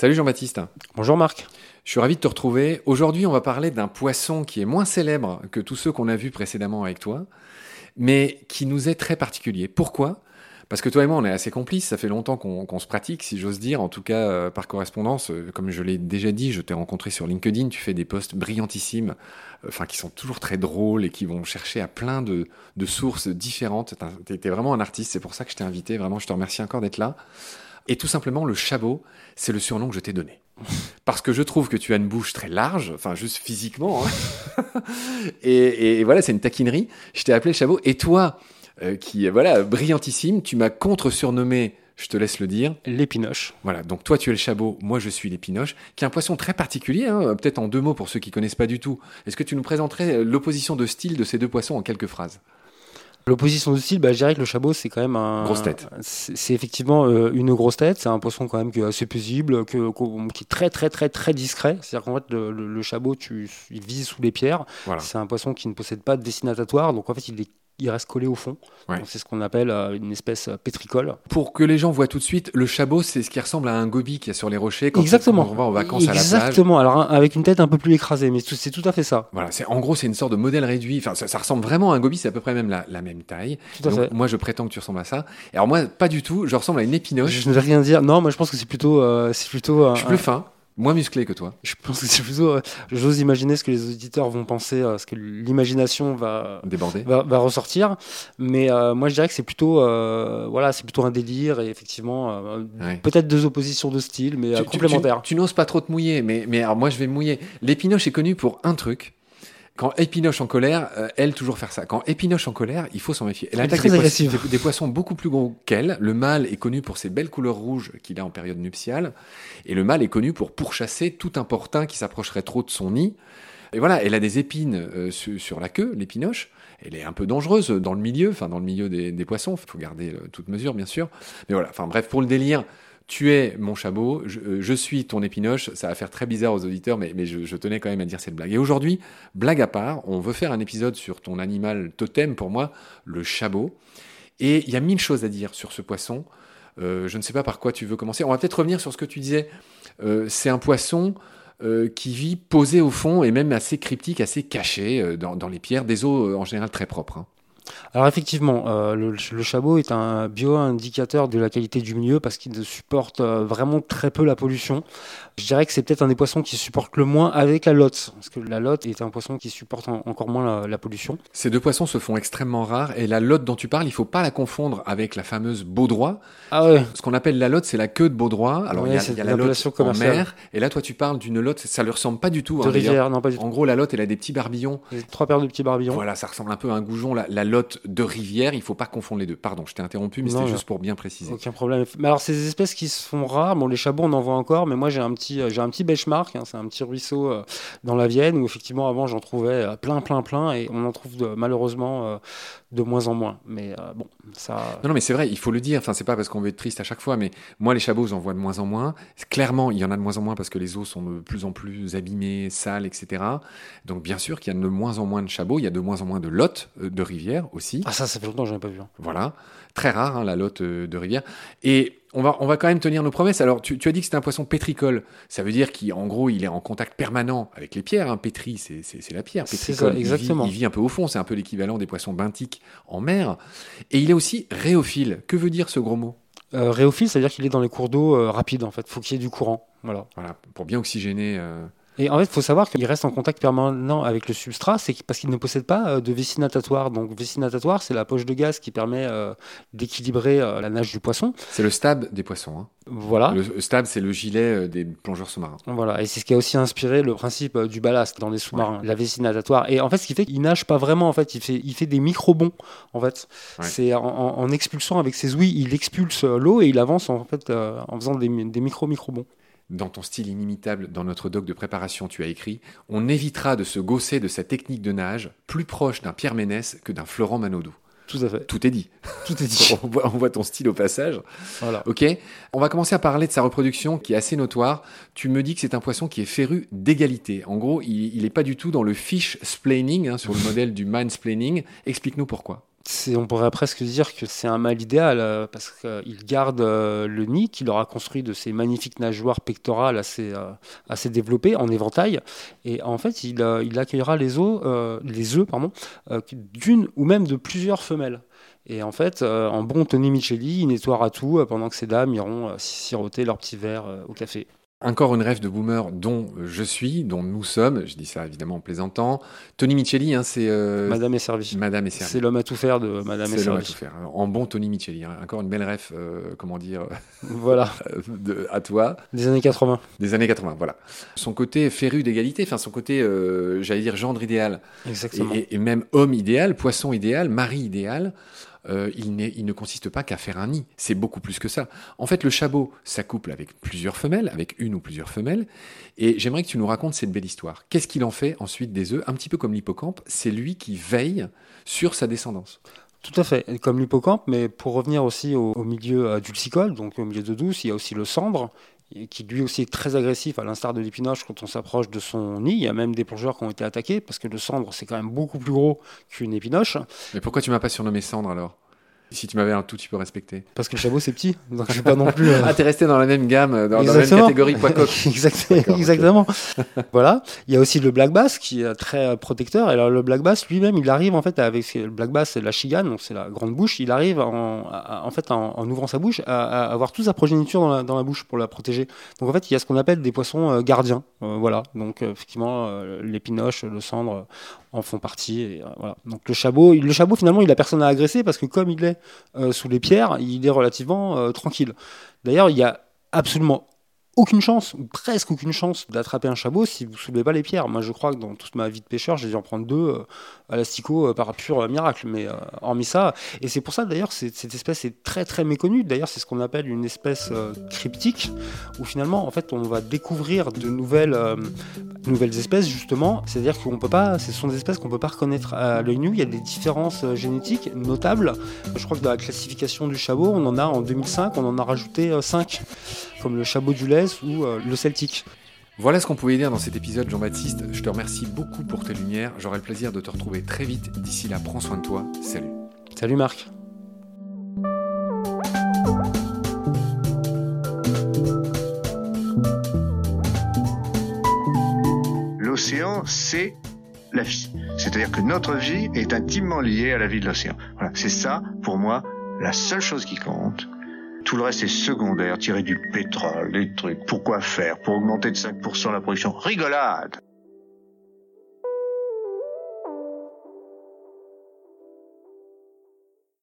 Salut Jean-Baptiste. Bonjour Marc. Je suis ravi de te retrouver. Aujourd'hui, on va parler d'un poisson qui est moins célèbre que tous ceux qu'on a vus précédemment avec toi, mais qui nous est très particulier. Pourquoi? Parce que toi et moi, on est assez complices. Ça fait longtemps qu'on se pratique, si j'ose dire, en tout cas euh, par correspondance. Euh, comme je l'ai déjà dit, je t'ai rencontré sur LinkedIn. Tu fais des posts brillantissimes, euh, enfin qui sont toujours très drôles et qui vont chercher à plein de, de sources différentes. Tu es vraiment un artiste. C'est pour ça que je t'ai invité. Vraiment, je te remercie encore d'être là. Et tout simplement, le chabot, c'est le surnom que je t'ai donné. Parce que je trouve que tu as une bouche très large, enfin juste physiquement. Hein. et, voilà, c'est une taquinerie. Je t'ai appelé Chabot. Et toi, euh, qui voilà brillantissime, tu m'as contre-surnommé, je te laisse le dire. L'épinoche. Voilà, donc toi tu es le Chabot, moi je suis l'épinoche, qui est un poisson très particulier, hein. peut-être en deux mots pour ceux qui connaissent pas du tout. Est-ce que tu nous présenterais l'opposition de style de ces deux poissons en quelques phrases? L'opposition de style, bah, je dirais que le chabot, c'est quand même un. Grosse tête. C'est effectivement euh, une grosse tête. C'est un poisson quand même qui est assez paisible, que, qui est très, très, très, très discret. C'est-à-dire qu'en fait, le, le, chabot, tu, il vise sous les pierres. C'est un poisson qui ne possède pas de dessinatatoire. Donc en fait, il est il reste collé au fond. C'est ce qu'on appelle euh, une espèce euh, pétricole. Pour que les gens voient tout de suite, le chabot, c'est ce qui ressemble à un gobi qui y a sur les rochers quand Exactement. on va en vacances à la plage. Exactement. Alors avec une tête un peu plus écrasée, mais c'est tout à fait ça. Voilà. C'est en gros, c'est une sorte de modèle réduit. Enfin, ça, ressemble vraiment à un gobi. C'est à peu près même la, même taille. Tout à fait. Moi, je prétends que tu ressembles à ça. alors moi, pas du tout. Je ressemble à une épinoche. Je ne vais rien dire. Non, moi, je pense que c'est plutôt, euh, c'est plutôt. je suis plus fin. Moins musclé que toi. Je pense que c'est plutôt. Euh, j'ose imaginer ce que les auditeurs vont penser, euh, ce que l'imagination va déborder, va, ressortir. Mais euh, moi, je dirais que c'est plutôt, voilà, c'est plutôt un délire et effectivement, peut-être deux oppositions de style, mais complémentaires. Tu, n'oses pas trop te mouiller, mais mais alors moi, je vais mouiller. L'épinoche est connu pour un truc quand Épinoche en colère, euh, elle toujours faire ça. Quand Épinoche en colère, il faut s'en méfier. Elle, attaque des, des, poissons beaucoup plus gros qu'elle. Le mâle est connu pour ses belles couleurs rouges qu'il a en période nuptiale. Et le mâle est connu pour pourchasser tout importun qui s'approcherait trop de son nid. Et voilà, elle a des épines euh, sur, la queue, l'épinoche. Elle est un peu dangereuse dans le milieu, enfin dans le milieu des, des poissons. Il faut garder euh, toute mesure, bien sûr. Mais voilà, enfin bref, pour le délire, tu es mon chabot, euh, je, suis ton épinoche. Ça va faire très bizarre aux auditeurs, mais, je, tenais quand même à dire cette blague. Et aujourd'hui, blague à part, on veut faire un épisode sur ton animal totem, pour moi, le chabot. Et il y a mille choses à dire sur ce poisson. Euh, je ne sais pas par quoi tu veux commencer. On va peut-être revenir sur ce que tu disais. Euh, c'est un poisson qui vit posé au fond et même assez cryptique, assez caché dans, les pierres, des eaux en général très propres. Hein. Alors effectivement, euh, le, chabot est un bio-indicateur de la qualité du milieu parce qu'il supporte euh, vraiment très peu la pollution. Je dirais que c'est peut-être un des poissons qui supporte le moins avec la lotte, parce que la lotte est un poisson qui supporte encore moins la, pollution. Ces deux poissons se font extrêmement rares et la lotte dont tu parles, il faut pas la confondre avec la fameuse baudroie. Ah ouais. Ce qu'on appelle la lotte, c'est la queue de baudroie. Alors il y a, la lotte en mer et là toi tu parles d'une lotte, ça ne ressemble pas du tout. De hein, rivière, non pas du tout. En gros, la lotte, elle a des petits barbillons. Trois paires de petits barbillons. Voilà, ça ressemble un peu à un goujon. La, la lotte de rivière, il faut pas confondre les deux. Pardon, je t'ai interrompu, mais c'était juste pour bien préciser. Aucun problème. Mais alors, ces espèces qui se font rares, bon, les chabots, on en voit encore, mais moi, j'ai un petit, j'ai un petit benchmark. Hein, c'est un petit ruisseau euh, dans la Vienne où, effectivement, avant, j'en trouvais euh, plein, plein, plein, et on en trouve malheureusement euh, de moins en moins. Mais bon, ça. Non, non, mais c'est vrai, il faut le dire. Enfin, c'est pas parce qu'on veut être triste à chaque fois, mais moi, les chabots, j'en vois de moins en moins. Clairement, il y en a de moins en moins parce que les eaux sont de plus en plus abîmées, sales, etc. Donc, bien sûr qu'il y a de moins en moins de chabots, il y a de moins en moins de lottes de rivières aussi. Ah, ça, ça fait longtemps que j'en ai pas vu. Hein. Voilà, très rare hein, la lotte euh, de rivière. Et on va, on va quand même tenir nos promesses. Alors, tu, as dit que c'était un poisson pétricole. Ça veut dire qu'en gros, il est en contact permanent avec les pierres. Hein. Pétri, c'est la pierre. Pétricole, exactement. Il vit, un peu au fond. C'est un peu l'équivalent des poissons benthiques en mer. Et il est aussi réophile. Que veut dire ce gros mot? Euh, Réophile, c'est-à-dire qu'il est dans les cours d'eau euh, rapides, en fait. faut qu'il y ait du courant. Voilà. voilà pour bien oxygéner. Et en fait, il faut savoir qu'il reste en contact permanent avec le substrat, c'est parce qu'il ne possède pas euh, de vessie natatoire. Donc, vessie natatoire, c'est la poche de gaz qui permet euh, d'équilibrer euh, la nage du poisson. C'est le stab des poissons. Hein. Voilà. Le stab, c'est le gilet des plongeurs sous-marins. Voilà, et c'est ce qui a aussi inspiré le principe du ballast dans les sous-marins, la vessie natatoire. Et en fait, ce qui fait qu'il nage pas vraiment, en fait, il fait, il fait des micro-bonds, en fait. C'est en, expulsant avec ses ouïes, il expulse l'eau et il avance en fait en faisant des, des micro-micro-bonds dans ton style inimitable, dans notre doc de préparation, tu as écrit On évitera de se gausser de sa technique de nage, plus proche d'un Pierre Ménès que d'un Florent Manodou. Tout à fait. Tout est dit. Tout est dit. on, voit, ton style au passage. Voilà. Ok. On va commencer à parler de sa reproduction qui est assez notoire. Tu me dis que c'est un poisson qui est féru d'égalité. En gros, il n'est pas du tout dans le fish splaining, hein, sur le modèle du mansplaining. Explique-nous pourquoi on pourrait presque dire que c'est un mâle idéal euh, parce qu'il garde euh, le nid qu'il aura construit de ces magnifiques nageoires pectorales assez, euh, développées en éventail. Et en fait, il, il accueillera les, les œufs d'une ou même de plusieurs femelles. Et en fait, en bon Tony Micheli, il nettoiera tout pendant que ces dames iront siroter leur petit verre au café. Encore une rêve de boomer dont je suis, dont nous sommes, je dis ça évidemment en plaisantant. Tony Micheli, hein, c'est... Euh, Madame est servie. Madame est servie. C'est l'homme à tout faire de Madame est servie. C'est l'homme à tout faire. En bon Tony Micheli. Hein. Encore une belle rêve, euh, comment dire... Voilà. de, à toi. Des années 80. Des années 80, voilà. Son côté féru d'égalité, enfin son côté, euh, j'allais dire, gendre idéal. Exactement. Et, et, même homme idéal, poisson idéal, mari idéal. Euh, il, ne consiste pas qu'à faire un nid. C'est beaucoup plus que ça. En fait, le chabot s'accouple avec plusieurs femelles, avec une ou plusieurs femelles. Et j'aimerais que tu nous racontes cette belle histoire. Qu'est-ce qu'il en fait ensuite des œufs Un petit peu comme l'hippocampe, c'est lui qui veille sur sa descendance. Tout à fait, comme l'hippocampe, mais pour revenir aussi au, milieu euh, dulcicole, donc au milieu de douce, il y a aussi le cendre, qui lui aussi est très agressif, à l'instar de l'épinoche quand on s'approche de son nid. Il y a même des plongeurs qui ont été attaqués, parce que le cendre, c'est quand même beaucoup plus gros qu'une épinoche. Mais pourquoi tu m'as pas surnommé cendre alors? Si tu m'avais un tout petit peu respecté. Parce que le chabot c'est petit, donc je suis pas non plus. Euh, ah, t'es resté dans la même gamme, dans, la même catégorie poids Exactement. voilà. Il y a aussi le black bass qui est très euh, protecteur. Et alors le black bass lui-même, il arrive en fait avec le black bass, c'est la chigane, donc c'est la grande bouche. Il arrive en, en fait en, ouvrant sa bouche à, avoir toute sa progéniture dans la, dans la, bouche pour la protéger. Donc en fait, il y a ce qu'on appelle des poissons euh, gardiens. voilà. Donc effectivement, l'épinoche, le cendre en font partie. Et, voilà. Donc le chabot, le chabot finalement, il a personne à agresser parce que comme il est euh, sous les pierres, il est relativement euh, tranquille. D'ailleurs, il y a absolument aucune chance, ou presque aucune chance, d'attraper un chabot si vous ne soulevez pas les pierres. Moi, je crois que dans toute ma vie de pêcheur, j'ai dû en prendre deux euh, à l'asticot euh, par pur miracle. Mais euh, hormis ça, et c'est pour ça d'ailleurs, cette espèce est très très méconnue. D'ailleurs, c'est ce qu'on appelle une espèce cryptique, où finalement, en fait, on va découvrir de nouvelles, nouvelles espèces justement. C'est-à-dire qu'on peut pas, ce sont des espèces qu'on peut pas reconnaître à l'œil nu. Il y a des différences génétiques notables. Je crois que dans la classification du chabot, on en a en 2005, on en a rajouté 5 comme le Chabot du Ou euh, le Celtic. Voilà ce qu'on pouvait dire dans cet épisode, Jean-Baptiste. Je te remercie beaucoup pour tes lumières. J'aurai le plaisir de te retrouver très vite. D'ici là, prends soin de toi. Salut. Salut Marc. L'océan, c'est la vie. C'est-à-dire que notre vie est intimement liée à la vie de l'océan. Voilà, c'est ça, pour moi, la seule chose qui compte. Tout le reste est secondaire, tirer du pétrole, des trucs. Pourquoi faire? Pour augmenter de 5% la production. Rigolade